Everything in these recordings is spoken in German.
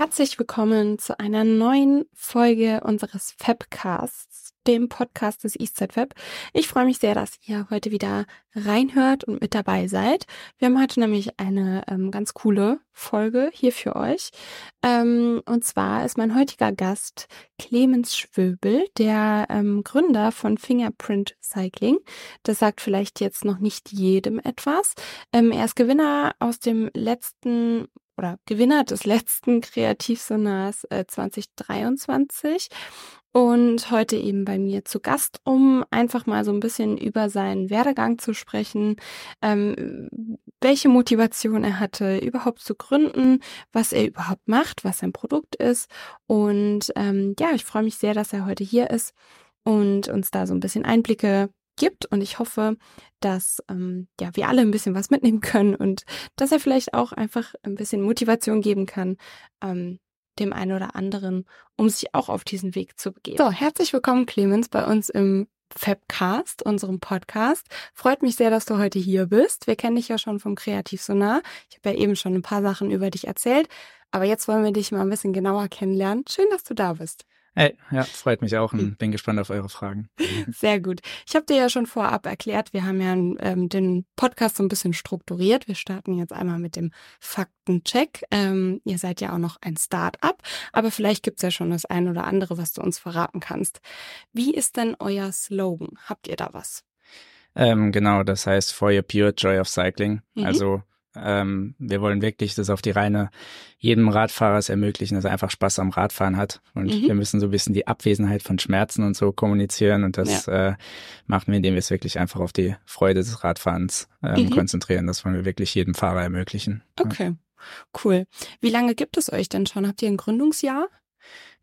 Herzlich willkommen zu einer neuen Folge unseres Fabcasts, dem Podcast des Eastside Fab. Ich freue mich sehr, dass ihr heute wieder reinhört und mit dabei seid. Wir haben heute nämlich eine ähm, ganz coole Folge hier für euch. Ähm, und zwar ist mein heutiger Gast Clemens Schwöbel, der ähm, Gründer von Fingerprint Cycling. Das sagt vielleicht jetzt noch nicht jedem etwas. Ähm, er ist Gewinner aus dem letzten oder Gewinner des letzten Kreativsonars äh, 2023 und heute eben bei mir zu Gast, um einfach mal so ein bisschen über seinen Werdegang zu sprechen, ähm, welche Motivation er hatte, überhaupt zu gründen, was er überhaupt macht, was sein Produkt ist. Und ähm, ja, ich freue mich sehr, dass er heute hier ist und uns da so ein bisschen Einblicke gibt. Und ich hoffe, dass ähm, ja, wir alle ein bisschen was mitnehmen können und dass er vielleicht auch einfach ein bisschen Motivation geben kann, ähm, dem einen oder anderen, um sich auch auf diesen Weg zu begeben. So, herzlich willkommen, Clemens, bei uns im Fabcast, unserem Podcast. Freut mich sehr, dass du heute hier bist. Wir kennen dich ja schon vom Kreativsonar. Ich habe ja eben schon ein paar Sachen über dich erzählt, aber jetzt wollen wir dich mal ein bisschen genauer kennenlernen. Schön, dass du da bist. Hey, ja, freut mich auch und bin gespannt auf eure Fragen. Sehr gut. Ich habe dir ja schon vorab erklärt, wir haben ja ähm, den Podcast so ein bisschen strukturiert. Wir starten jetzt einmal mit dem Faktencheck. Ähm, ihr seid ja auch noch ein Start-up, aber vielleicht gibt's ja schon das ein oder andere, was du uns verraten kannst. Wie ist denn euer Slogan? Habt ihr da was? Ähm, genau, das heißt For Your Pure Joy of Cycling. Mhm. Also ähm, wir wollen wirklich das auf die reine jedem Radfahrer ermöglichen, dass er einfach Spaß am Radfahren hat. Und mhm. wir müssen so ein bisschen die Abwesenheit von Schmerzen und so kommunizieren. Und das ja. äh, machen wir, indem wir es wirklich einfach auf die Freude des Radfahrens ähm, mhm. konzentrieren. Das wollen wir wirklich jedem Fahrer ermöglichen. Okay. Cool. Wie lange gibt es euch denn schon? Habt ihr ein Gründungsjahr?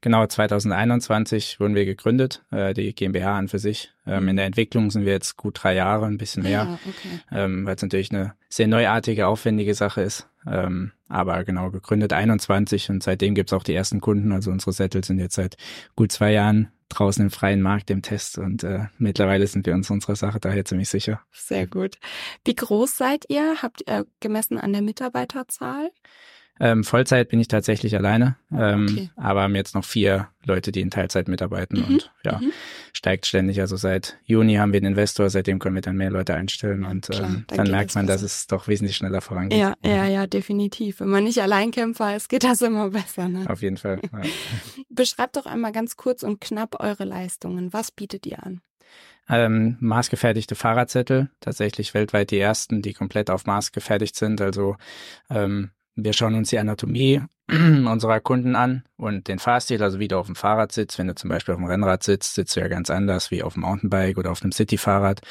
Genau, 2021 wurden wir gegründet, äh, die GmbH an für sich. Ähm, in der Entwicklung sind wir jetzt gut drei Jahre, ein bisschen mehr, ja, okay. ähm, weil es natürlich eine sehr neuartige, aufwendige Sache ist. Ähm, aber genau, gegründet 21 und seitdem gibt's auch die ersten Kunden. Also unsere Sättel sind jetzt seit gut zwei Jahren draußen im freien Markt im Test und äh, mittlerweile sind wir uns unserer Sache daher ziemlich sicher. Sehr gut. Wie groß seid ihr? Habt ihr gemessen an der Mitarbeiterzahl? Ähm, Vollzeit bin ich tatsächlich alleine, ähm, okay. aber haben jetzt noch vier Leute, die in Teilzeit mitarbeiten mhm. und ja, mhm. steigt ständig. Also seit Juni haben wir einen Investor, seitdem können wir dann mehr Leute einstellen und Klar, ähm, dann, dann merkt man, dass es doch wesentlich schneller vorangeht. Ja, ja, ja, definitiv. Wenn man nicht Alleinkämpfer ist, geht das immer besser. Ne? Auf jeden Fall. Ja. Beschreibt doch einmal ganz kurz und knapp eure Leistungen. Was bietet ihr an? ähm, maßgefertigte Fahrradzettel, tatsächlich weltweit die ersten, die komplett auf Maß gefertigt sind. Also ähm, wir schauen uns die Anatomie unserer Kunden an und den Fahrstil, also wie du auf dem Fahrrad sitzt. Wenn du zum Beispiel auf dem Rennrad sitzt, sitzt du ja ganz anders wie auf dem Mountainbike oder auf einem Cityfahrrad.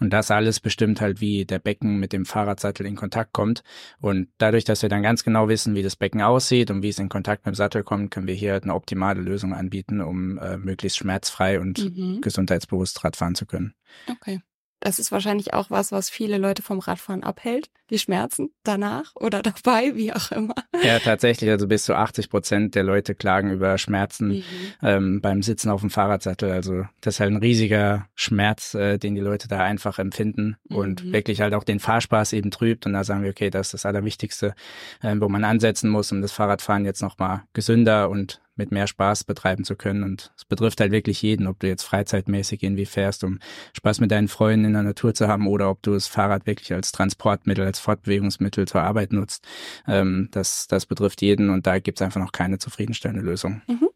Und das alles bestimmt halt, wie der Becken mit dem Fahrradsattel in Kontakt kommt. Und dadurch, dass wir dann ganz genau wissen, wie das Becken aussieht und wie es in Kontakt mit dem Sattel kommt, können wir hier halt eine optimale Lösung anbieten, um äh, möglichst schmerzfrei und mhm. gesundheitsbewusst Radfahren zu können. Okay. Das ist wahrscheinlich auch was, was viele Leute vom Radfahren abhält. Die Schmerzen danach oder dabei, wie auch immer. Ja, tatsächlich. Also bis zu 80 Prozent der Leute klagen über Schmerzen mhm. ähm, beim Sitzen auf dem Fahrradsattel. Also das ist halt ein riesiger Schmerz, äh, den die Leute da einfach empfinden und mhm. wirklich halt auch den Fahrspaß eben trübt. Und da sagen wir, okay, das ist das Allerwichtigste, äh, wo man ansetzen muss, um das Fahrradfahren jetzt nochmal gesünder und mit mehr Spaß betreiben zu können. Und es betrifft halt wirklich jeden, ob du jetzt freizeitmäßig irgendwie fährst, um Spaß mit deinen Freunden in der Natur zu haben oder ob du das Fahrrad wirklich als Transportmittel, als Fortbewegungsmittel zur Arbeit nutzt. Ähm, das, das betrifft jeden und da gibt es einfach noch keine zufriedenstellende Lösung. Mhm.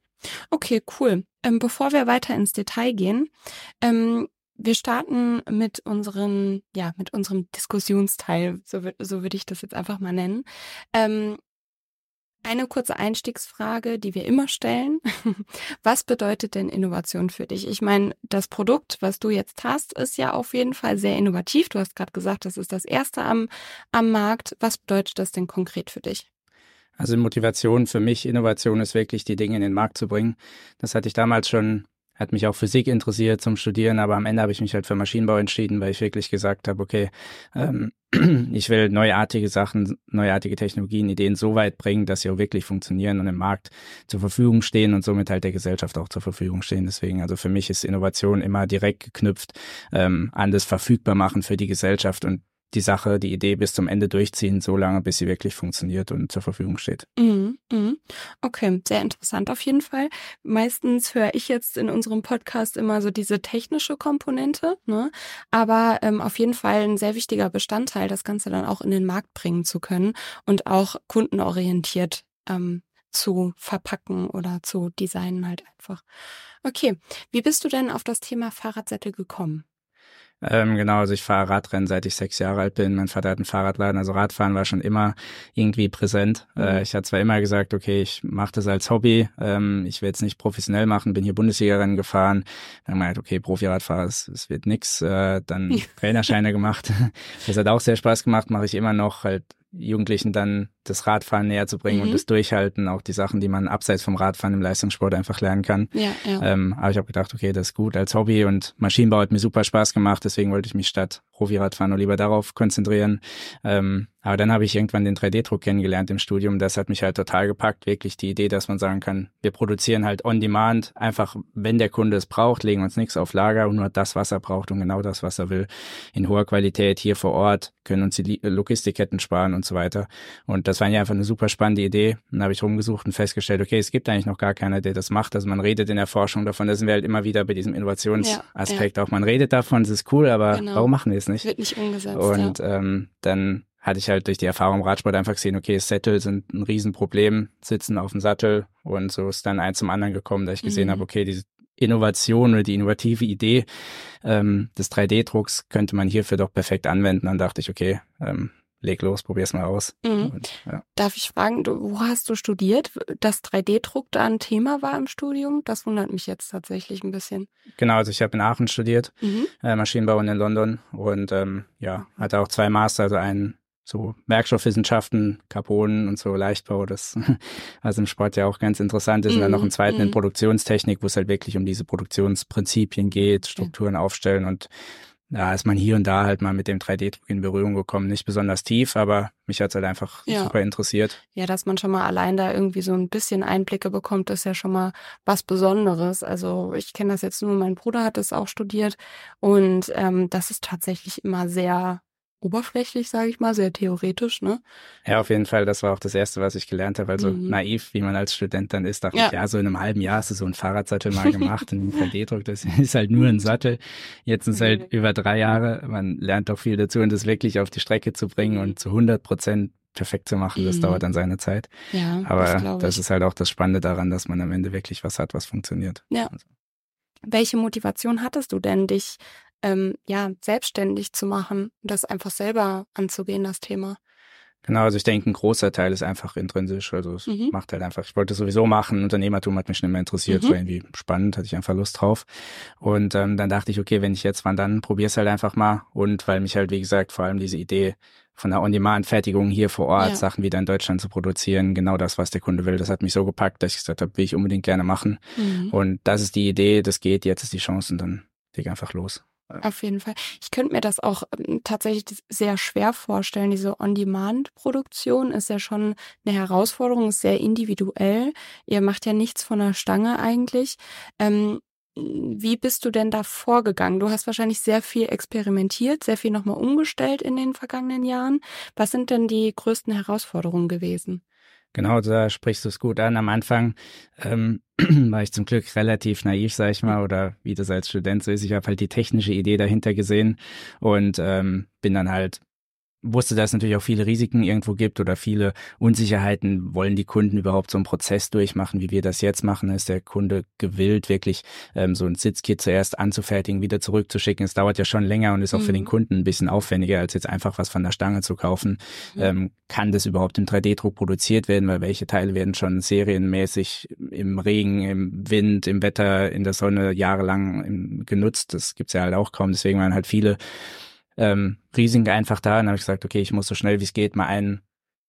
Okay, cool. Ähm, bevor wir weiter ins Detail gehen, ähm, wir starten mit unseren, ja, mit unserem Diskussionsteil, so, so würde ich das jetzt einfach mal nennen. Ähm, eine kurze Einstiegsfrage, die wir immer stellen. Was bedeutet denn Innovation für dich? Ich meine, das Produkt, was du jetzt hast, ist ja auf jeden Fall sehr innovativ. Du hast gerade gesagt, das ist das erste am, am Markt. Was bedeutet das denn konkret für dich? Also Motivation für mich, Innovation ist wirklich, die Dinge in den Markt zu bringen. Das hatte ich damals schon hat mich auch Physik interessiert zum Studieren, aber am Ende habe ich mich halt für Maschinenbau entschieden, weil ich wirklich gesagt habe, okay, ähm, ich will neuartige Sachen, neuartige Technologien, Ideen so weit bringen, dass sie auch wirklich funktionieren und im Markt zur Verfügung stehen und somit halt der Gesellschaft auch zur Verfügung stehen. Deswegen, also für mich ist Innovation immer direkt geknüpft ähm, an das Verfügbarmachen für die Gesellschaft und die Sache, die Idee bis zum Ende durchziehen, so lange, bis sie wirklich funktioniert und zur Verfügung steht. Mhm, mh. Okay, sehr interessant auf jeden Fall. Meistens höre ich jetzt in unserem Podcast immer so diese technische Komponente, ne? aber ähm, auf jeden Fall ein sehr wichtiger Bestandteil, das Ganze dann auch in den Markt bringen zu können und auch kundenorientiert ähm, zu verpacken oder zu designen halt einfach. Okay, wie bist du denn auf das Thema Fahrradsättel gekommen? Ähm, genau, also ich fahre Radrennen, seit ich sechs Jahre alt bin. Mein Vater hat einen Fahrradladen, also Radfahren war schon immer irgendwie präsent. Mhm. Äh, ich hatte zwar immer gesagt, okay, ich mache das als Hobby, ähm, ich will es nicht professionell machen, bin hier Bundesliga-Rennen gefahren. Dann halt, okay, Profi-Radfahrer, es, es wird nix. Äh, dann Trainerscheine gemacht. Das hat auch sehr Spaß gemacht, mache ich immer noch, halt Jugendlichen dann das Radfahren näher zu bringen mhm. und das Durchhalten, auch die Sachen, die man abseits vom Radfahren im Leistungssport einfach lernen kann. Ja, ja. Ähm, aber ich habe gedacht, okay, das ist gut als Hobby und Maschinenbau hat mir super Spaß gemacht, deswegen wollte ich mich statt Profi-Radfahren nur lieber darauf konzentrieren. Ähm, aber dann habe ich irgendwann den 3D-Druck kennengelernt im Studium. Das hat mich halt total gepackt. Wirklich die Idee, dass man sagen kann, wir produzieren halt on demand. Einfach, wenn der Kunde es braucht, legen uns nichts auf Lager und nur das, was er braucht und genau das, was er will. In hoher Qualität hier vor Ort, können uns die Logistikketten sparen und so weiter. Und das war ja einfach eine super spannende Idee. Dann habe ich rumgesucht und festgestellt, okay, es gibt eigentlich noch gar keiner, der das macht. Also man redet in der Forschung davon. Da sind wir halt immer wieder bei diesem Innovationsaspekt ja, ja. auch. Man redet davon, es ist cool, aber genau. warum machen wir es nicht. Wird nicht umgesetzt. Und ja. ähm, dann hatte ich halt durch die Erfahrung im Radsport einfach gesehen, okay, Sättel sind ein Riesenproblem, sitzen auf dem Sattel und so ist dann eins zum anderen gekommen, da ich gesehen mhm. habe, okay, diese Innovation oder die innovative Idee ähm, des 3D-Drucks könnte man hierfür doch perfekt anwenden. Dann dachte ich, okay, ähm, leg los, probier's mal aus. Mhm. Und, ja. Darf ich fragen, du, wo hast du studiert? Dass 3D-Druck da ein Thema war im Studium? Das wundert mich jetzt tatsächlich ein bisschen. Genau, also ich habe in Aachen studiert, mhm. äh, Maschinenbau und in London und ähm, ja, hatte auch zwei Master, also einen so Werkstoffwissenschaften, Carbon und so Leichtbau, das was im Sport ja auch ganz interessant ist. Und dann noch einen zweiten mm. in mhm. Produktionstechnik, wo es halt wirklich um diese Produktionsprinzipien geht, Strukturen ja. aufstellen und da ist man hier und da halt mal mit dem 3D-Druck in Berührung gekommen. Nicht besonders tief, aber mich hat's halt einfach ja. super interessiert. Ja, dass man schon mal allein da irgendwie so ein bisschen Einblicke bekommt, ist ja schon mal was Besonderes. Also ich kenne das jetzt nur, mein Bruder hat es auch studiert und ähm, das ist tatsächlich immer sehr oberflächlich, sage ich mal, sehr theoretisch, ne? Ja, auf jeden Fall. Das war auch das Erste, was ich gelernt habe. Also mhm. naiv, wie man als Student dann ist, dachte ja. ich, ja, so in einem halben Jahr hast du so einen Fahrradsattel mal gemacht und 3D-Druck, das ist halt nur ein Sattel. Jetzt sind es halt mhm. über drei Jahre. Man lernt doch viel dazu und das wirklich auf die Strecke zu bringen mhm. und zu 100 Prozent perfekt zu machen, das mhm. dauert dann seine Zeit. Ja, Aber das, das, ist halt auch das Spannende daran, dass man am Ende wirklich was hat, was funktioniert. Ja. Also. Welche Motivation hattest du denn, dich ähm, ja, selbstständig zu machen, das einfach selber anzugehen, das Thema. Genau, also ich denke, ein großer Teil ist einfach intrinsisch. Also es mhm. macht halt einfach, ich wollte es sowieso machen, Unternehmertum hat mich schon immer interessiert, mhm. war irgendwie spannend, hatte ich einfach Lust drauf. Und ähm, dann dachte ich, okay, wenn ich jetzt wann dann, probier's halt einfach mal. Und weil mich halt, wie gesagt, vor allem diese Idee von der On-Demand-Fertigung hier vor Ort, ja. Sachen wieder in Deutschland zu produzieren, genau das, was der Kunde will, das hat mich so gepackt, dass ich gesagt habe, will ich unbedingt gerne machen. Mhm. Und das ist die Idee, das geht, jetzt ist die Chance und dann leg einfach los. Auf jeden Fall. Ich könnte mir das auch ähm, tatsächlich sehr schwer vorstellen. Diese On-Demand-Produktion ist ja schon eine Herausforderung, ist sehr individuell. Ihr macht ja nichts von der Stange eigentlich. Ähm, wie bist du denn da vorgegangen? Du hast wahrscheinlich sehr viel experimentiert, sehr viel nochmal umgestellt in den vergangenen Jahren. Was sind denn die größten Herausforderungen gewesen? Genau, da sprichst du es gut an. Am Anfang ähm, war ich zum Glück relativ naiv, sag ich mal, oder wie das als Student so ist. Ich habe halt die technische Idee dahinter gesehen und ähm, bin dann halt wusste, dass es natürlich auch viele Risiken irgendwo gibt oder viele Unsicherheiten. Wollen die Kunden überhaupt so einen Prozess durchmachen, wie wir das jetzt machen? Ist der Kunde gewillt, wirklich ähm, so ein Sitzkit zuerst anzufertigen, wieder zurückzuschicken? Es dauert ja schon länger und ist auch mhm. für den mhm. Kunden ein bisschen aufwendiger, als jetzt einfach was von der Stange zu kaufen. Mhm. Ähm, kann das überhaupt im 3D-Druck produziert werden? Weil welche Teile werden schon serienmäßig im Regen, im Wind, im Wetter, in der Sonne jahrelang genutzt? Das gibt's ja halt auch kaum. Deswegen waren halt viele ähm, Risiken einfach da. Und dann habe ich gesagt, okay, ich muss so schnell wie es geht mal einen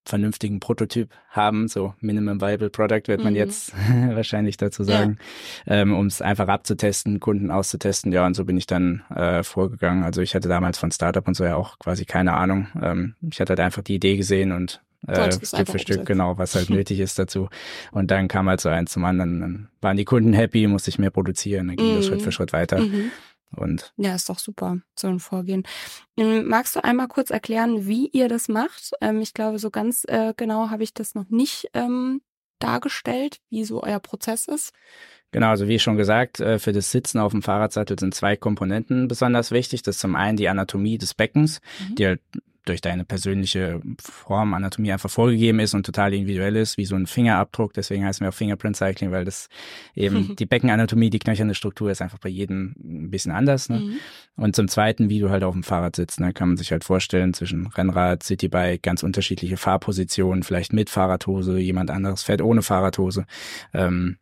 vernünftigen Prototyp haben, so Minimum Viable Product wird man mhm. jetzt wahrscheinlich dazu sagen, ja. ähm, um es einfach abzutesten, Kunden auszutesten. Ja, und so bin ich dann äh, vorgegangen. Also ich hatte damals von Startup und so ja auch quasi keine Ahnung. Ähm, ich hatte halt einfach die Idee gesehen und äh, Stück für Stück, genau, was halt nötig ist dazu. Und dann kam halt so eins zum anderen. Dann waren die Kunden happy, musste ich mehr produzieren, dann ging mhm. das Schritt für Schritt weiter. Mhm. Und ja, ist doch super, so ein Vorgehen. Ähm, magst du einmal kurz erklären, wie ihr das macht? Ähm, ich glaube, so ganz äh, genau habe ich das noch nicht ähm, dargestellt, wie so euer Prozess ist. Genau, also wie schon gesagt, äh, für das Sitzen auf dem Fahrradsattel sind zwei Komponenten besonders wichtig. Das ist zum einen die Anatomie des Beckens, mhm. die halt durch deine persönliche Form, Anatomie einfach vorgegeben ist und total individuell ist, wie so ein Fingerabdruck. Deswegen heißen wir auch Fingerprint Cycling, weil das eben die Beckenanatomie, die knöcherne Struktur ist einfach bei jedem ein bisschen anders. Ne? Mhm. Und zum Zweiten, wie du halt auf dem Fahrrad sitzt, ne, kann man sich halt vorstellen, zwischen Rennrad, Citybike, ganz unterschiedliche Fahrpositionen, vielleicht mit Fahrradhose, jemand anderes fährt ohne Fahrradhose. Ähm,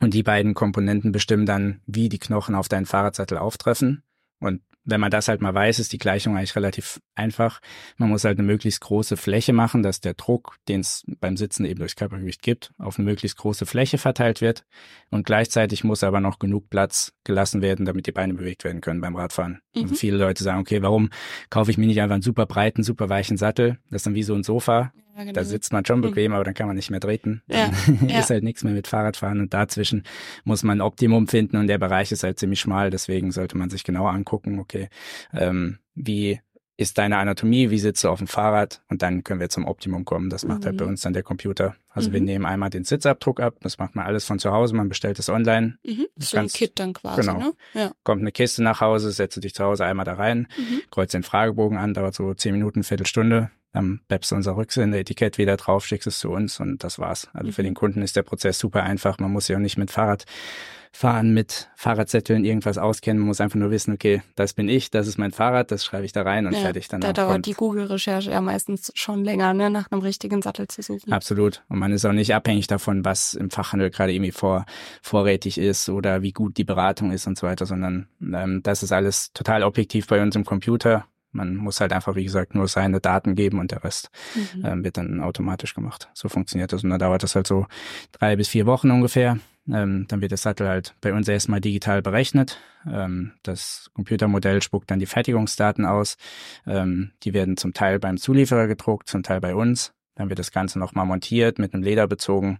und die beiden Komponenten bestimmen dann, wie die Knochen auf deinen Fahrradsattel auftreffen. Und wenn man das halt mal weiß, ist die Gleichung eigentlich relativ einfach. Man muss halt eine möglichst große Fläche machen, dass der Druck, den es beim Sitzen eben durchs Körpergewicht gibt, auf eine möglichst große Fläche verteilt wird. Und gleichzeitig muss aber noch genug Platz gelassen werden, damit die Beine bewegt werden können beim Radfahren. Mhm. Und viele Leute sagen, okay, warum kaufe ich mir nicht einfach einen super breiten, super weichen Sattel? Das ist dann wie so ein Sofa. Ja, genau. Da sitzt man schon mhm. bequem, aber dann kann man nicht mehr treten. Ja. ja. ist halt nichts mehr mit Fahrradfahren und dazwischen muss man ein Optimum finden und der Bereich ist halt ziemlich schmal. Deswegen sollte man sich genau angucken, okay, ähm, wie ist deine Anatomie, wie sitzt du auf dem Fahrrad und dann können wir zum Optimum kommen. Das macht mhm. halt bei mhm. uns dann der Computer. Also mhm. wir nehmen einmal den Sitzabdruck ab, das macht man alles von zu Hause, man bestellt es online. Mhm. So ein Kit dann quasi, genau. ne? Ja. Kommt eine Kiste nach Hause, setzt du dich zu Hause einmal da rein, mhm. kreuzt den Fragebogen an, dauert so zehn Minuten, Viertelstunde, dann babst du unser Rücksende-Etikett wieder drauf, schickst es zu uns und das war's. Also für mhm. den Kunden ist der Prozess super einfach. Man muss ja auch nicht mit Fahrrad fahren, mit Fahrradzetteln irgendwas auskennen. Man muss einfach nur wissen, okay, das bin ich, das ist mein Fahrrad, das schreibe ich da rein und ja, fertig dann. Da dauert die Google-Recherche ja meistens schon länger, ne, nach einem richtigen Sattel zu suchen. Absolut. Und man ist auch nicht abhängig davon, was im Fachhandel gerade irgendwie vor, vorrätig ist oder wie gut die Beratung ist und so weiter, sondern ähm, das ist alles total objektiv bei uns im Computer man muss halt einfach, wie gesagt, nur seine Daten geben und der Rest mhm. ähm, wird dann automatisch gemacht. So funktioniert das. Und dann dauert das halt so drei bis vier Wochen ungefähr. Ähm, dann wird der Sattel halt bei uns erstmal digital berechnet. Ähm, das Computermodell spuckt dann die Fertigungsdaten aus. Ähm, die werden zum Teil beim Zulieferer gedruckt, zum Teil bei uns. Dann wird das Ganze nochmal montiert, mit einem Leder bezogen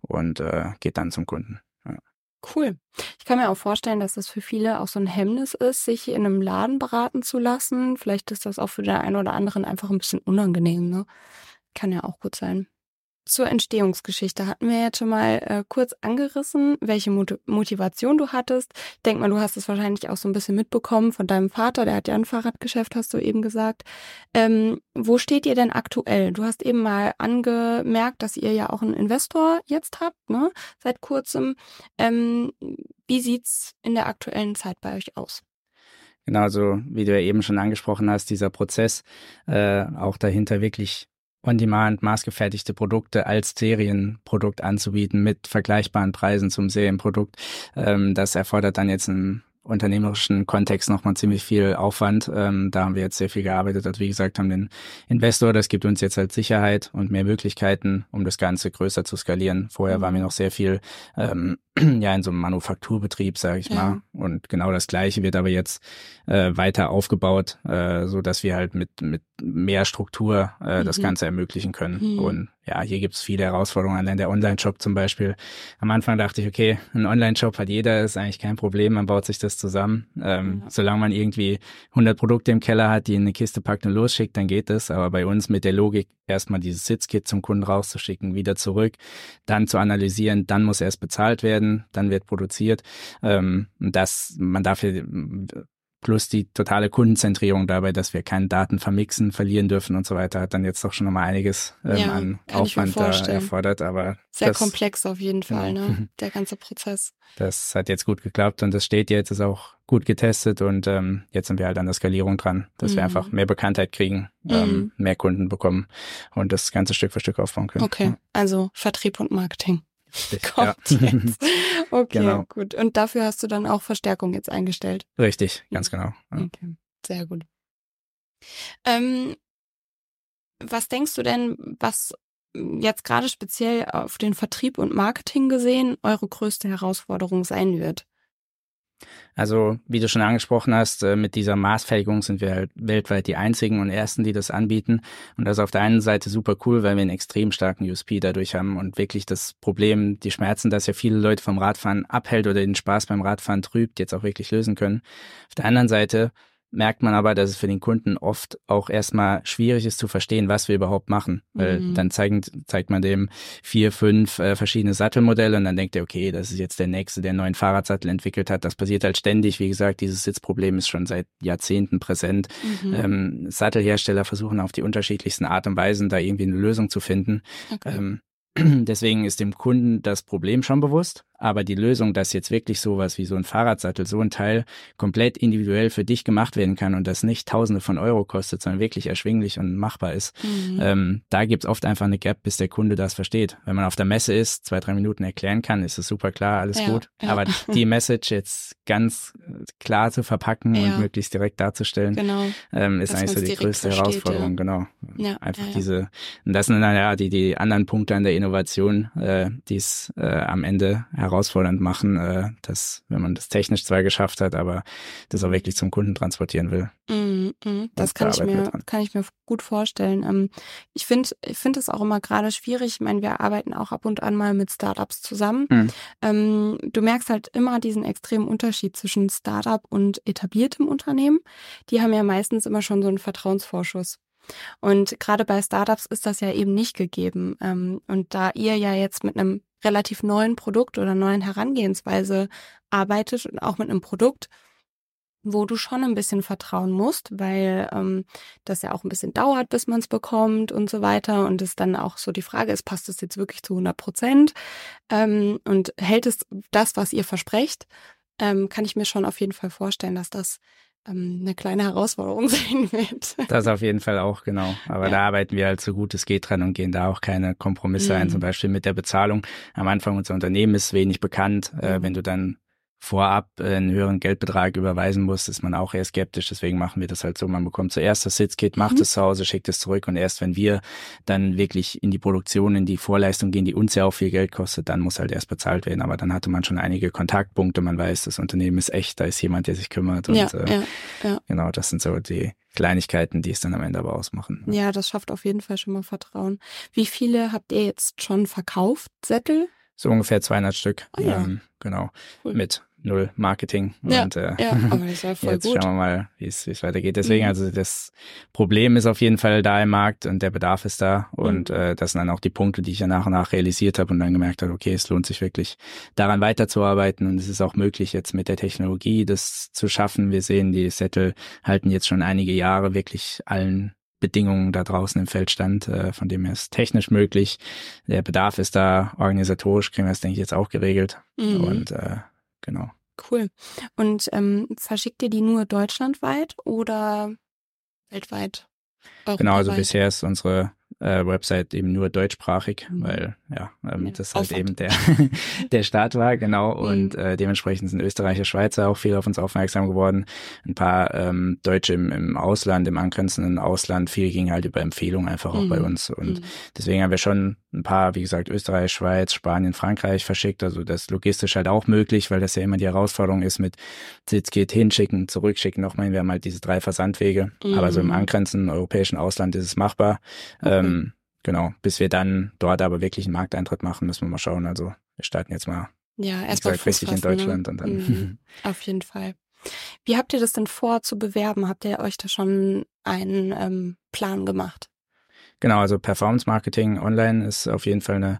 und äh, geht dann zum Kunden. Cool. Ich kann mir auch vorstellen, dass das für viele auch so ein Hemmnis ist, sich in einem Laden beraten zu lassen. Vielleicht ist das auch für den einen oder anderen einfach ein bisschen unangenehm. Ne? Kann ja auch gut sein zur Entstehungsgeschichte hatten wir jetzt schon mal äh, kurz angerissen, welche Mot Motivation du hattest. Ich denke mal, du hast es wahrscheinlich auch so ein bisschen mitbekommen von deinem Vater, der hat ja ein Fahrradgeschäft, hast du eben gesagt. Ähm, wo steht ihr denn aktuell? Du hast eben mal angemerkt, dass ihr ja auch einen Investor jetzt habt, ne? Seit kurzem. Ähm, wie sieht's in der aktuellen Zeit bei euch aus? Genau, also wie du ja eben schon angesprochen hast, dieser Prozess, äh, auch dahinter wirklich On-Demand maßgefertigte Produkte als Serienprodukt anzubieten mit vergleichbaren Preisen zum Serienprodukt. Ähm, das erfordert dann jetzt einen unternehmerischen Kontext nochmal ziemlich viel Aufwand. Ähm, da haben wir jetzt sehr viel gearbeitet. Also wie gesagt, haben den Investor, das gibt uns jetzt halt Sicherheit und mehr Möglichkeiten, um das Ganze größer zu skalieren. Vorher mhm. waren wir noch sehr viel ähm, ja in so einem Manufakturbetrieb, sage ich ja. mal. Und genau das Gleiche wird aber jetzt äh, weiter aufgebaut, äh, so dass wir halt mit mit mehr Struktur äh, mhm. das Ganze ermöglichen können. Mhm. Und ja, hier gibt's viele Herausforderungen. Allein der Online-Shop zum Beispiel. Am Anfang dachte ich, okay, ein Online-Shop hat jeder, ist eigentlich kein Problem. Man baut sich das zusammen. Ähm, ja. Solange man irgendwie 100 Produkte im Keller hat, die in eine Kiste packt und losschickt, dann geht es. Aber bei uns mit der Logik, erstmal dieses Sitzkit zum Kunden rauszuschicken, wieder zurück, dann zu analysieren, dann muss erst bezahlt werden, dann wird produziert. Ähm, das, man darf hier plus die totale Kundenzentrierung dabei, dass wir keine Daten vermixen, verlieren dürfen und so weiter, hat dann jetzt doch schon nochmal einiges ähm, ja, an Aufwand da erfordert. Aber sehr das, komplex auf jeden Fall, ja. ne? Der ganze Prozess. Das hat jetzt gut geklappt und das steht jetzt, ist auch gut getestet und ähm, jetzt sind wir halt an der Skalierung dran, dass mhm. wir einfach mehr Bekanntheit kriegen, ähm, mhm. mehr Kunden bekommen und das Ganze Stück für Stück aufbauen können. Okay, also Vertrieb und Marketing. Kommt ja. jetzt. Okay, genau. gut. Und dafür hast du dann auch Verstärkung jetzt eingestellt. Richtig, ganz genau. Ja. Okay, sehr gut. Ähm, was denkst du denn, was jetzt gerade speziell auf den Vertrieb und Marketing gesehen eure größte Herausforderung sein wird? Also, wie du schon angesprochen hast, äh, mit dieser Maßfertigung sind wir halt weltweit die einzigen und ersten, die das anbieten. Und das ist auf der einen Seite super cool, weil wir einen extrem starken USP dadurch haben und wirklich das Problem, die Schmerzen, das ja viele Leute vom Radfahren abhält oder den Spaß beim Radfahren trübt, jetzt auch wirklich lösen können. Auf der anderen Seite merkt man aber, dass es für den Kunden oft auch erstmal schwierig ist zu verstehen, was wir überhaupt machen. Weil mhm. dann zeigt, zeigt man dem vier, fünf äh, verschiedene Sattelmodelle und dann denkt er, okay, das ist jetzt der nächste, der einen neuen Fahrradsattel entwickelt hat. Das passiert halt ständig. Wie gesagt, dieses Sitzproblem ist schon seit Jahrzehnten präsent. Mhm. Ähm, Sattelhersteller versuchen auf die unterschiedlichsten Art und Weisen da irgendwie eine Lösung zu finden. Okay. Ähm, deswegen ist dem Kunden das Problem schon bewusst. Aber die Lösung, dass jetzt wirklich sowas wie so ein Fahrradsattel, so ein Teil komplett individuell für dich gemacht werden kann und das nicht Tausende von Euro kostet, sondern wirklich erschwinglich und machbar ist, mhm. ähm, da gibt's oft einfach eine Gap, bis der Kunde das versteht. Wenn man auf der Messe ist, zwei, drei Minuten erklären kann, ist es super klar, alles ja, gut. Ja. Aber die Message jetzt ganz klar zu verpacken ja. und möglichst direkt darzustellen, genau. ähm, ist Dass eigentlich so die größte versteht, Herausforderung, genau. Einfach diese, und das sind dann ja die, die anderen Punkte an der Innovation, äh, die es äh, am Ende herausfordernd machen, äh, dass, wenn man das technisch zwar geschafft hat, aber das auch wirklich zum Kunden transportieren will. Mm, mm, das kann ich, mir, kann ich mir gut vorstellen. Ähm, ich finde ich finde es auch immer gerade schwierig. Ich meine, wir arbeiten auch ab und an mal mit Startups zusammen. Mm. Ähm, du merkst halt immer diesen extremen Unterschied zwischen Startup und etabliertem Unternehmen. Die haben ja meistens immer schon so einen Vertrauensvorschuss. Und gerade bei Startups ist das ja eben nicht gegeben. Ähm, und da ihr ja jetzt mit einem relativ neuen Produkt oder neuen Herangehensweise arbeitet und auch mit einem Produkt, wo du schon ein bisschen vertrauen musst, weil ähm, das ja auch ein bisschen dauert, bis man es bekommt und so weiter. Und es dann auch so die Frage ist, passt es jetzt wirklich zu 100 Prozent ähm, und hält es das, was ihr versprecht? Ähm, kann ich mir schon auf jeden Fall vorstellen, dass das ähm, eine kleine Herausforderung sein wird. Das auf jeden Fall auch, genau. Aber ja. da arbeiten wir halt so gut es geht dran und gehen da auch keine Kompromisse mhm. ein, zum Beispiel mit der Bezahlung. Am Anfang unser Unternehmen ist wenig bekannt. Äh, mhm. wenn du dann vorab äh, einen höheren Geldbetrag überweisen muss, ist man auch eher skeptisch. Deswegen machen wir das halt so. Man bekommt zuerst das Sitzkit, macht mhm. es zu Hause, schickt es zurück und erst wenn wir dann wirklich in die Produktion, in die Vorleistung gehen, die uns ja auch viel Geld kostet, dann muss halt erst bezahlt werden. Aber dann hatte man schon einige Kontaktpunkte. Man weiß, das Unternehmen ist echt, da ist jemand, der sich kümmert. Und ja, äh, ja, ja. genau, das sind so die Kleinigkeiten, die es dann am Ende aber ausmachen. Ja, das schafft auf jeden Fall schon mal Vertrauen. Wie viele habt ihr jetzt schon verkauft, Sättel? So ungefähr 200 Stück. Oh, ja. ähm, genau. Cool. Mit null Marketing. Ja, und äh, ja, aber das ja voll jetzt gut. schauen wir mal, wie es weitergeht. Deswegen, mhm. also das Problem ist auf jeden Fall da im Markt und der Bedarf ist da. Und mhm. äh, das sind dann auch die Punkte, die ich ja nach und nach realisiert habe und dann gemerkt habe, okay, es lohnt sich wirklich daran weiterzuarbeiten und es ist auch möglich, jetzt mit der Technologie das zu schaffen. Wir sehen, die Sättel halten jetzt schon einige Jahre wirklich allen Bedingungen da draußen im Feld stand. Äh, von dem her ist technisch möglich. Der Bedarf ist da, organisatorisch kriegen wir das, denke ich, jetzt auch geregelt. Mhm. Und äh, Genau. Cool. Und ähm, verschickt ihr die nur deutschlandweit oder weltweit? Genau, also bisher ist unsere äh, Website eben nur deutschsprachig, mhm. weil ja, ähm, ja, das halt eben der, der Start war, genau. Mhm. Und äh, dementsprechend sind Österreicher, Schweizer auch viel auf uns aufmerksam geworden. Ein paar ähm, Deutsche im, im Ausland, im angrenzenden Ausland, viel ging halt über Empfehlungen einfach auch mhm. bei uns. Und mhm. deswegen haben wir schon ein paar, wie gesagt, Österreich, Schweiz, Spanien, Frankreich verschickt. Also das logistisch halt auch möglich, weil das ja immer die Herausforderung ist mit Sitzkit hinschicken, zurückschicken. Nochmal, wir haben halt diese drei Versandwege. Aber so im mhm. angrenzenden europäischen Ausland ist es machbar. Okay. Ähm, genau, bis wir dann dort aber wirklich einen Markteintritt machen, müssen wir mal schauen. Also wir starten jetzt mal ja, erstmal richtig in Deutschland ne? und dann. Mhm, auf jeden Fall. Wie habt ihr das denn vor zu bewerben? Habt ihr euch da schon einen ähm, Plan gemacht? Genau, also Performance Marketing online ist auf jeden Fall eine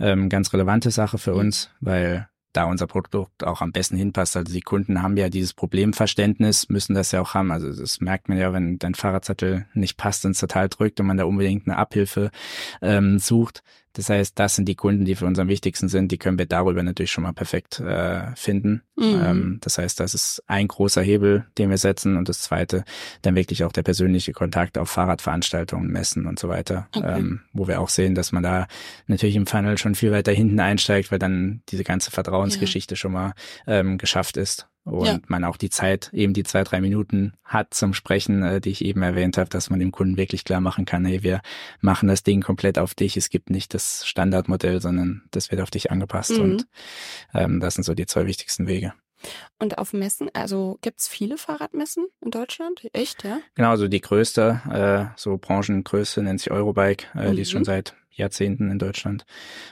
ähm, ganz relevante Sache für uns, weil da unser Produkt auch am besten hinpasst. Also die Kunden haben ja dieses Problemverständnis, müssen das ja auch haben. Also das merkt man ja, wenn dein Fahrradsattel nicht passt und es total drückt und man da unbedingt eine Abhilfe ähm, sucht, das heißt, das sind die Kunden, die für uns am wichtigsten sind. Die können wir darüber natürlich schon mal perfekt äh, finden. Mhm. Ähm, das heißt, das ist ein großer Hebel, den wir setzen. Und das zweite, dann wirklich auch der persönliche Kontakt auf Fahrradveranstaltungen, Messen und so weiter, okay. ähm, wo wir auch sehen, dass man da natürlich im Funnel schon viel weiter hinten einsteigt, weil dann diese ganze Vertrauensgeschichte ja. schon mal ähm, geschafft ist und ja. man auch die Zeit, eben die zwei, drei Minuten hat zum Sprechen, äh, die ich eben erwähnt habe, dass man dem Kunden wirklich klar machen kann, hey, wir machen das Ding komplett auf dich. Es gibt nicht das Standardmodell, sondern das wird auf dich angepasst. Mhm. Und ähm, das sind so die zwei wichtigsten Wege. Und auf Messen, also gibt es viele Fahrradmessen in Deutschland? Echt, ja? Genau, also die größte, äh, so Branchengröße nennt sich Eurobike, äh, mhm. die ist schon mhm. seit Jahrzehnten in Deutschland.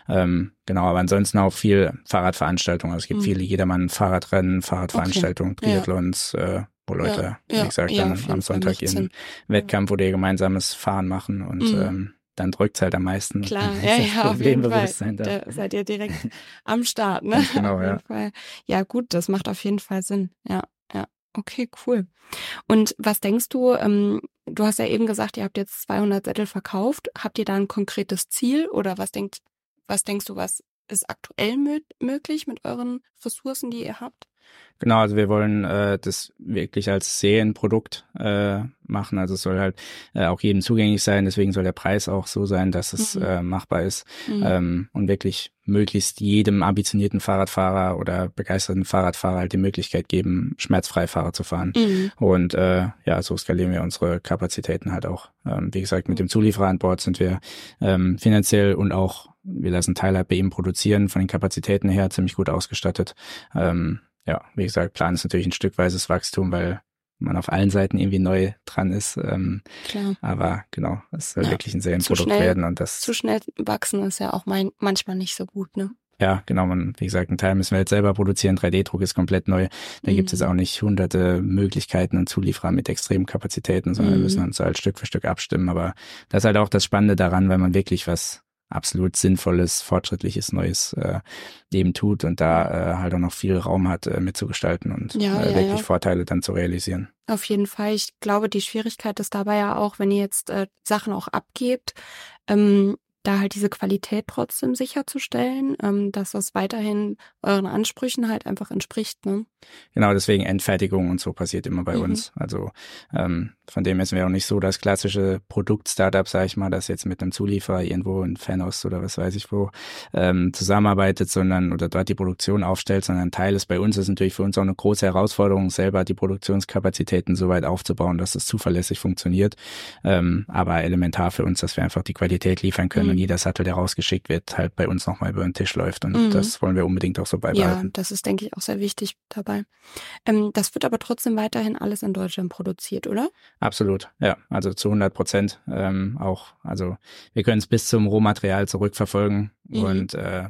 Ähm, genau, aber ansonsten auch viel Fahrradveranstaltungen. Also es gibt mhm. viele Jedermann Fahrradrennen, Fahrradveranstaltungen, okay. Triathlons, äh, wo Leute, ja, wie gesagt, ja, dann am Sonntag ihren Wettkampf oder ihr gemeinsames Fahren machen und mhm. ähm, dann drückt es halt am meisten. Klar, ja, ja, auf jeden Fall. Da seid ihr direkt am Start, ne? genau, ja. Ja, gut, das macht auf jeden Fall Sinn. Ja, ja. Okay, cool. Und was denkst du, ähm, du hast ja eben gesagt, ihr habt jetzt 200 Sättel verkauft. Habt ihr da ein konkretes Ziel oder was denkt, was denkst du, was ist aktuell möglich mit euren Ressourcen, die ihr habt? Genau, also wir wollen äh, das wirklich als Serienprodukt äh, machen. Also es soll halt äh, auch jedem zugänglich sein. Deswegen soll der Preis auch so sein, dass es mhm. äh, machbar ist mhm. ähm, und wirklich möglichst jedem ambitionierten Fahrradfahrer oder begeisterten Fahrradfahrer halt die Möglichkeit geben, schmerzfrei Fahrrad zu fahren. Mhm. Und äh, ja, so skalieren wir unsere Kapazitäten halt auch. Ähm, wie gesagt, mit dem Zulieferer an Bord sind wir ähm, finanziell und auch wir lassen Teile halt bei ihm produzieren, von den Kapazitäten her ziemlich gut ausgestattet. Ähm, ja, wie gesagt, Plan ist natürlich ein stückweises Wachstum, weil man auf allen Seiten irgendwie neu dran ist. Ähm, Klar. Aber genau, es soll ja. wirklich ein Serienprodukt werden und das. Zu schnell wachsen ist ja auch mein, manchmal nicht so gut, ne? Ja, genau. Man, wie gesagt, ein Teil müssen wir jetzt selber produzieren. 3D-Druck ist komplett neu. Da mhm. gibt es jetzt auch nicht hunderte Möglichkeiten und Zulieferer mit extremen Kapazitäten, sondern mhm. wir müssen uns halt Stück für Stück abstimmen. Aber das ist halt auch das Spannende daran, wenn man wirklich was absolut sinnvolles, fortschrittliches Neues äh, eben tut und da äh, halt auch noch viel Raum hat, äh, mitzugestalten und ja, äh, wirklich ja. Vorteile dann zu realisieren. Auf jeden Fall. Ich glaube, die Schwierigkeit ist dabei ja auch, wenn ihr jetzt äh, Sachen auch abgebt, ähm, da halt diese Qualität trotzdem sicherzustellen, ähm, dass das weiterhin euren Ansprüchen halt einfach entspricht. Ne? Genau, deswegen Endfertigung und so passiert immer bei mhm. uns. Also ähm, von dem ist wir auch nicht so das klassische Produkt-Startup, sag ich mal, das jetzt mit einem Zulieferer irgendwo in Fernost oder was weiß ich wo ähm, zusammenarbeitet, sondern oder dort die Produktion aufstellt, sondern Teil ist bei uns ist natürlich für uns auch eine große Herausforderung, selber die Produktionskapazitäten so weit aufzubauen, dass es zuverlässig funktioniert. Ähm, aber elementar für uns, dass wir einfach die Qualität liefern können mhm. und jeder Sattel, der rausgeschickt wird, halt bei uns nochmal über den Tisch läuft. Und mhm. das wollen wir unbedingt auch so beibehalten. Ja, das ist, denke ich, auch sehr wichtig dabei. Ähm, das wird aber trotzdem weiterhin alles in Deutschland produziert, oder? Absolut, ja. Also zu 100 Prozent ähm, auch. Also wir können es bis zum Rohmaterial zurückverfolgen mhm. und äh,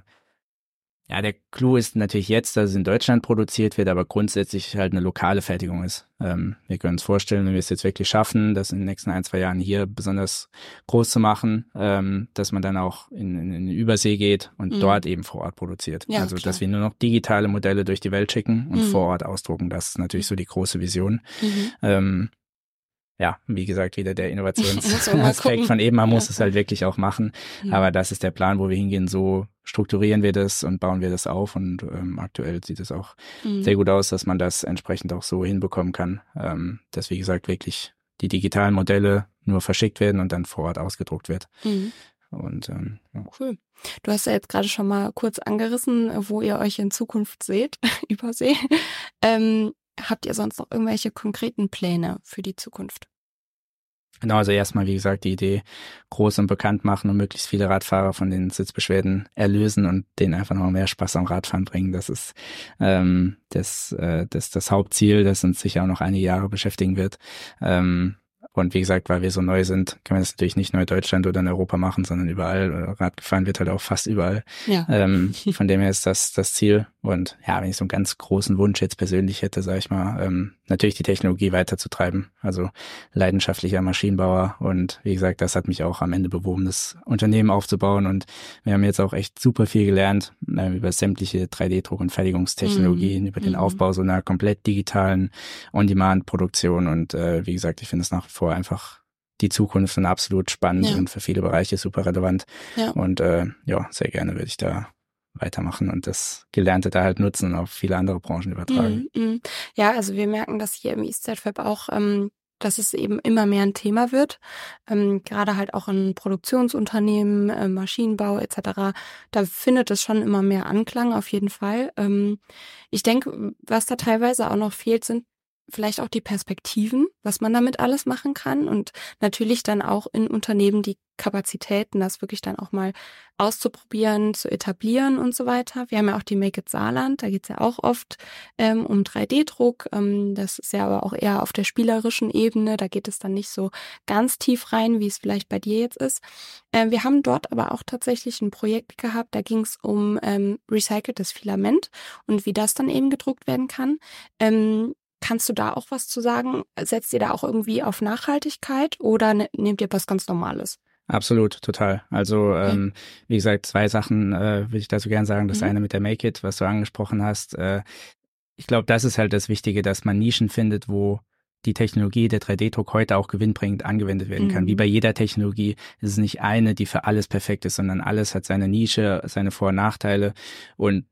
ja, der Clou ist natürlich jetzt, dass es in Deutschland produziert wird, aber grundsätzlich halt eine lokale Fertigung ist. Ähm, wir können uns vorstellen, wenn wir es jetzt wirklich schaffen, das in den nächsten ein, zwei Jahren hier besonders groß zu machen, ähm, dass man dann auch in, in, in Übersee geht und mhm. dort eben vor Ort produziert. Ja, also, klar. dass wir nur noch digitale Modelle durch die Welt schicken und mhm. vor Ort ausdrucken. Das ist natürlich so die große Vision. Mhm. Ähm, ja, wie gesagt, wieder der Innovationsaspekt von eben, man muss ja. es halt wirklich auch machen. Ja. Aber das ist der Plan, wo wir hingehen. So strukturieren wir das und bauen wir das auf. Und ähm, aktuell sieht es auch mhm. sehr gut aus, dass man das entsprechend auch so hinbekommen kann, ähm, dass, wie gesagt, wirklich die digitalen Modelle nur verschickt werden und dann vor Ort ausgedruckt wird. Mhm. Und ähm, ja. cool. Du hast ja jetzt gerade schon mal kurz angerissen, wo ihr euch in Zukunft seht, übersee. Ähm, Habt ihr sonst noch irgendwelche konkreten Pläne für die Zukunft? Genau, also erstmal, wie gesagt, die Idee groß und bekannt machen und möglichst viele Radfahrer von den Sitzbeschwerden erlösen und denen einfach noch mehr Spaß am Radfahren bringen. Das ist ähm, das, äh, das, das Hauptziel, das uns sicher auch noch einige Jahre beschäftigen wird. Ähm, und wie gesagt, weil wir so neu sind, kann man das natürlich nicht nur in Deutschland oder in Europa machen, sondern überall. Rad gefahren wird halt auch fast überall. Ja. Ähm, von dem her ist das das Ziel. Und ja, wenn ich so einen ganz großen Wunsch jetzt persönlich hätte, sage ich mal, ähm, natürlich die Technologie weiterzutreiben. Also leidenschaftlicher Maschinenbauer. Und wie gesagt, das hat mich auch am Ende bewogen, das Unternehmen aufzubauen. Und wir haben jetzt auch echt super viel gelernt äh, über sämtliche 3D-Druck- und Fertigungstechnologien, mhm. über den mhm. Aufbau so einer komplett digitalen On-Demand-Produktion. Und äh, wie gesagt, ich finde es nach wie vor einfach die Zukunft und absolut spannend ja. und für viele Bereiche super relevant. Ja. Und äh, ja, sehr gerne würde ich da weitermachen und das Gelernte da halt nutzen und auf viele andere Branchen übertragen. Mm, mm. Ja, also wir merken das hier im Web auch, ähm, dass es eben immer mehr ein Thema wird, ähm, gerade halt auch in Produktionsunternehmen, äh, Maschinenbau etc. Da findet es schon immer mehr Anklang auf jeden Fall. Ähm, ich denke, was da teilweise auch noch fehlt, sind vielleicht auch die Perspektiven, was man damit alles machen kann und natürlich dann auch in Unternehmen die Kapazitäten, das wirklich dann auch mal auszuprobieren, zu etablieren und so weiter. Wir haben ja auch die Make It Saarland, da geht's ja auch oft ähm, um 3D-Druck. Ähm, das ist ja aber auch eher auf der spielerischen Ebene, da geht es dann nicht so ganz tief rein, wie es vielleicht bei dir jetzt ist. Ähm, wir haben dort aber auch tatsächlich ein Projekt gehabt, da ging's um ähm, recyceltes Filament und wie das dann eben gedruckt werden kann. Ähm, Kannst du da auch was zu sagen? Setzt ihr da auch irgendwie auf Nachhaltigkeit oder ne, nehmt ihr was ganz Normales? Absolut, total. Also ähm, wie gesagt, zwei Sachen äh, würde ich dazu gern sagen. Das mhm. eine mit der Make It, was du angesprochen hast. Äh, ich glaube, das ist halt das Wichtige, dass man Nischen findet, wo die Technologie der 3D-Druck heute auch gewinnbringend angewendet werden kann. Mhm. Wie bei jeder Technologie ist es nicht eine, die für alles perfekt ist, sondern alles hat seine Nische, seine Vor- und Nachteile und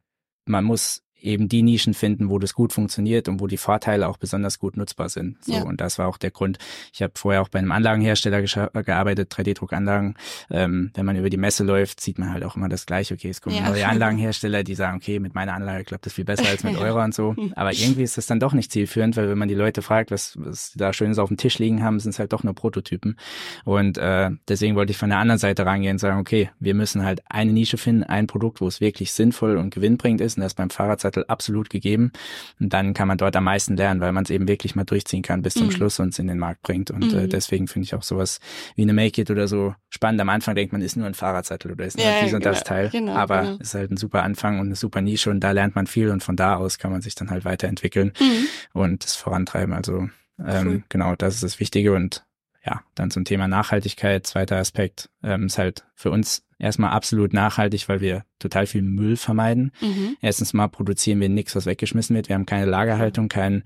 man muss eben die Nischen finden, wo das gut funktioniert und wo die Vorteile auch besonders gut nutzbar sind. So, ja. Und das war auch der Grund. Ich habe vorher auch bei einem Anlagenhersteller gearbeitet, 3D-Druckanlagen. Ähm, wenn man über die Messe läuft, sieht man halt auch immer das Gleiche. Okay, es kommen ja. neue Anlagenhersteller, die sagen, okay, mit meiner Anlage klappt das viel besser als mit eurer und so. Aber irgendwie ist das dann doch nicht zielführend, weil wenn man die Leute fragt, was, was da Schönes auf dem Tisch liegen haben, sind es halt doch nur Prototypen. Und äh, deswegen wollte ich von der anderen Seite rangehen und sagen, okay, wir müssen halt eine Nische finden, ein Produkt, wo es wirklich sinnvoll und gewinnbringend ist. Und das beim Fahrrad Zettel absolut gegeben. Und dann kann man dort am meisten lernen, weil man es eben wirklich mal durchziehen kann bis zum mhm. Schluss und es in den Markt bringt. Und äh, mhm. äh, deswegen finde ich auch sowas wie eine Make It oder so spannend. Am Anfang denkt man, ist nur ein Fahrradsattel oder ist nur ja, dies und das genau, Teil. Genau, Aber genau. ist halt ein super Anfang und eine super Nische und da lernt man viel und von da aus kann man sich dann halt weiterentwickeln mhm. und es vorantreiben. Also ähm, cool. genau, das ist das Wichtige und ja, dann zum Thema Nachhaltigkeit. Zweiter Aspekt ähm, ist halt für uns erstmal absolut nachhaltig, weil wir total viel Müll vermeiden. Mhm. Erstens mal produzieren wir nichts, was weggeschmissen wird. Wir haben keine Lagerhaltung, kein,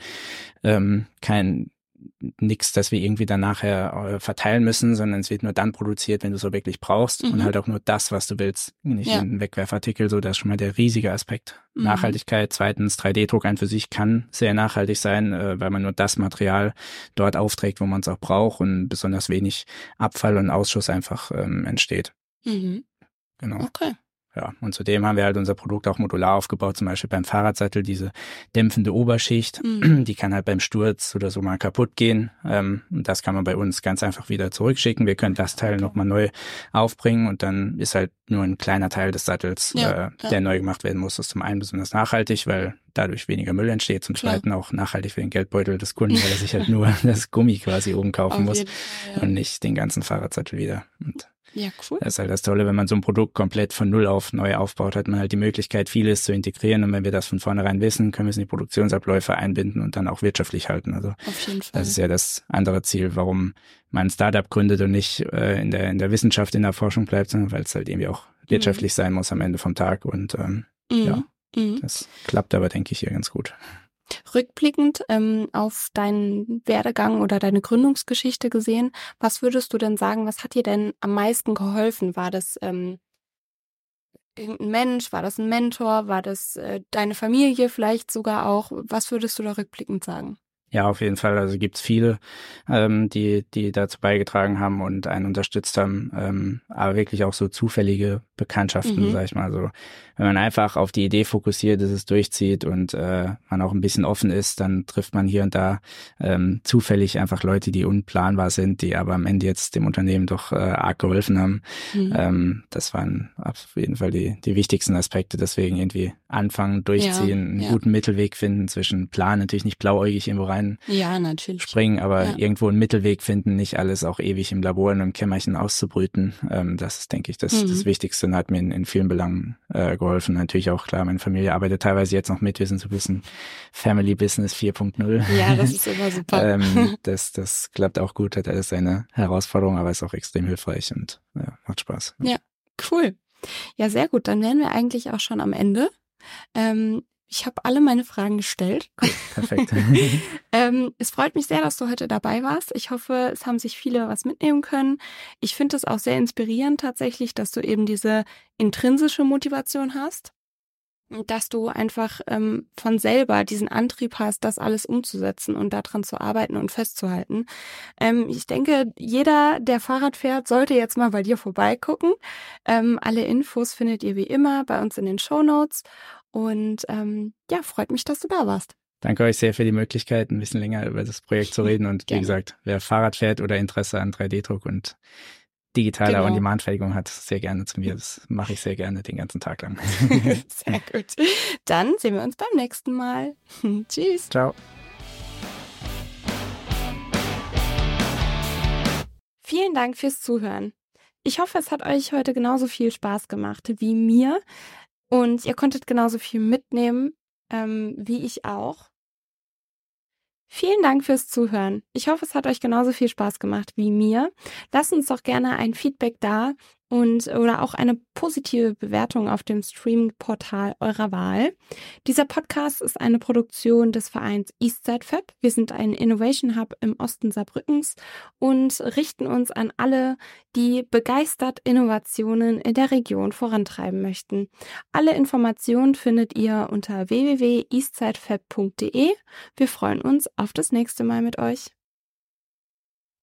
ähm, kein nichts, das wir irgendwie dann nachher äh, verteilen müssen, sondern es wird nur dann produziert, wenn du es so wirklich brauchst mhm. und halt auch nur das, was du willst, nicht ja. ein Wegwerfartikel. So, das ist schon mal der riesige Aspekt. Mhm. Nachhaltigkeit. Zweitens, 3D-Druck ein für sich kann sehr nachhaltig sein, äh, weil man nur das Material dort aufträgt, wo man es auch braucht und besonders wenig Abfall und Ausschuss einfach ähm, entsteht. Mhm. Genau. Okay. Ja, und zudem haben wir halt unser Produkt auch modular aufgebaut, zum Beispiel beim Fahrradsattel, diese dämpfende Oberschicht, mhm. die kann halt beim Sturz oder so mal kaputt gehen. Ähm, und das kann man bei uns ganz einfach wieder zurückschicken. Wir können das Teil nochmal neu aufbringen und dann ist halt nur ein kleiner Teil des Sattels, ja, äh, der neu gemacht werden muss. Das ist zum einen besonders nachhaltig, weil dadurch weniger Müll entsteht, zum Klar. zweiten auch nachhaltig für den Geldbeutel des Kunden, weil er sich halt nur das Gummi quasi oben kaufen Auf muss Fall, ja. und nicht den ganzen Fahrradsattel wieder. Und ja, cool. Das ist halt das Tolle, wenn man so ein Produkt komplett von Null auf neu aufbaut, hat man halt die Möglichkeit, vieles zu integrieren. Und wenn wir das von vornherein wissen, können wir es in die Produktionsabläufe einbinden und dann auch wirtschaftlich halten. Also Auf jeden Fall. das ist ja das andere Ziel, warum man ein Startup gründet und nicht äh, in, der, in der Wissenschaft, in der Forschung bleibt, sondern weil es halt irgendwie auch wirtschaftlich mhm. sein muss am Ende vom Tag. Und ähm, mhm. ja, mhm. das klappt aber, denke ich, hier ganz gut. Rückblickend ähm, auf deinen Werdegang oder deine Gründungsgeschichte gesehen, was würdest du denn sagen, was hat dir denn am meisten geholfen? War das ähm, irgendein Mensch, war das ein Mentor, war das äh, deine Familie vielleicht sogar auch? Was würdest du da rückblickend sagen? Ja, auf jeden Fall. Also gibt's viele, ähm, die, die dazu beigetragen haben und einen unterstützt haben. Ähm, aber wirklich auch so zufällige Bekanntschaften, mhm. sag ich mal. So, wenn man einfach auf die Idee fokussiert, dass es durchzieht und äh, man auch ein bisschen offen ist, dann trifft man hier und da ähm, zufällig einfach Leute, die unplanbar sind, die aber am Ende jetzt dem Unternehmen doch äh, arg geholfen haben. Mhm. Ähm, das waren auf jeden Fall die, die wichtigsten Aspekte. Deswegen irgendwie anfangen, durchziehen, ja, einen ja. guten Mittelweg finden zwischen Plan, natürlich nicht blauäugig irgendwo rein rein ja, natürlich. springen, aber ja. irgendwo einen Mittelweg finden, nicht alles auch ewig im Labor in einem Kämmerchen auszubrüten. Ähm, das ist, denke ich, das, mhm. das Wichtigste und hat mir in, in vielen Belangen äh, geholfen. Natürlich auch klar, meine Familie arbeitet teilweise jetzt noch mit. Wir sind so ein bisschen Family Business 4.0. Ja, das ist immer super. ähm, das, das klappt auch gut, hat alles seine Herausforderung, aber ist auch extrem hilfreich und ja, macht Spaß. Ja, cool. Ja, sehr gut. Dann wären wir eigentlich auch schon am Ende. Ähm, ich habe alle meine Fragen gestellt. Perfekt. ähm, es freut mich sehr, dass du heute dabei warst. Ich hoffe, es haben sich viele was mitnehmen können. Ich finde es auch sehr inspirierend tatsächlich, dass du eben diese intrinsische Motivation hast. Dass du einfach ähm, von selber diesen Antrieb hast, das alles umzusetzen und daran zu arbeiten und festzuhalten. Ähm, ich denke, jeder, der Fahrrad fährt, sollte jetzt mal bei dir vorbeigucken. Ähm, alle Infos findet ihr wie immer bei uns in den Show Notes. Und ähm, ja, freut mich, dass du da warst. Danke euch sehr für die Möglichkeit, ein bisschen länger über das Projekt zu reden. Und Gerne. wie gesagt, wer Fahrrad fährt oder Interesse an 3D-Druck und digitaler genau. On-Demand-Fertigung hat, sehr gerne zu mir. Das mache ich sehr gerne den ganzen Tag lang. sehr gut. Dann sehen wir uns beim nächsten Mal. Tschüss. Ciao. Vielen Dank fürs Zuhören. Ich hoffe, es hat euch heute genauso viel Spaß gemacht wie mir und ihr konntet genauso viel mitnehmen ähm, wie ich auch. Vielen Dank fürs Zuhören. Ich hoffe, es hat euch genauso viel Spaß gemacht wie mir. Lasst uns doch gerne ein Feedback da und oder auch eine positive Bewertung auf dem Streaming-Portal eurer Wahl. Dieser Podcast ist eine Produktion des Vereins Eastside Fab. Wir sind ein Innovation Hub im Osten Saarbrückens und richten uns an alle, die begeistert Innovationen in der Region vorantreiben möchten. Alle Informationen findet ihr unter www.eastsidefab.de. Wir freuen uns auf das nächste Mal mit euch.